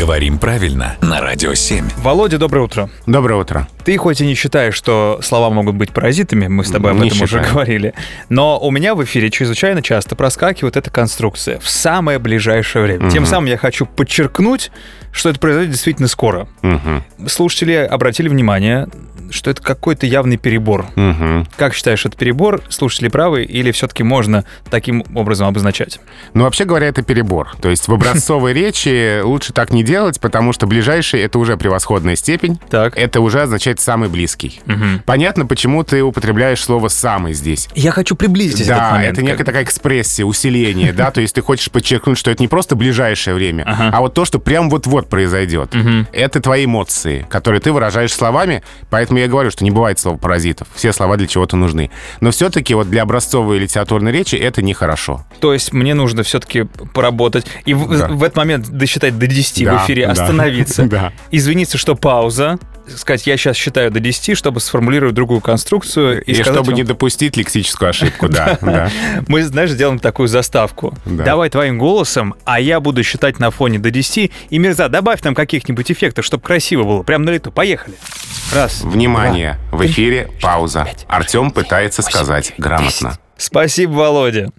Говорим правильно на Радио 7. Володя, доброе утро. Доброе утро. Ты хоть и не считаешь, что слова могут быть паразитами, мы с тобой об Не этом уже считаю. говорили, но у меня в эфире чрезвычайно часто проскакивает эта конструкция в самое ближайшее время. Тем самым я хочу подчеркнуть, что это произойдет действительно скоро. Мгм. Слушатели обратили внимание, что это какой-то явный перебор. Мгм. Как считаешь, это перебор? Слушатели правы или все-таки можно таким образом обозначать? Ну, вообще говоря, это перебор. То есть в образцовой речи лучше так не делать, потому что ближайший — это уже превосходная степень. Так. Это уже означает «самый близкий». Понятно, почему ты употребляешь слово «самый» здесь. Я хочу приблизить этот Да, момент. это некая такая экспрессия, усиление, да, то есть ты хочешь подчеркнуть, что это не просто ближайшее время, а вот то, что прям вот-вот произойдет. Это твои эмоции, которые ты выражаешь словами, поэтому я говорю, что не бывает слова паразитов. Все слова для чего-то нужны. Но все-таки вот для образцовой литературной речи это нехорошо. То есть мне нужно все-таки поработать и в, Да. в этот момент досчитать до 10 Да, в эфире, да. остановиться, Да. извиниться, что пауза, сказать, я сейчас считаю до 10, чтобы сформулировать другую конструкцию. И, И, сказать чтобы вам- не допустить лексическую ошибку, да. Мы, знаешь, сделаем такую заставку. Да. Давай твоим голосом, а я буду считать на фоне до 10. И, Мирза, добавь нам каких-нибудь эффектов, чтобы красиво было. Прям на лету. Поехали. Раз. Внимание, два, в эфире пауза. Артем пытается сказать грамотно. Спасибо, Володя.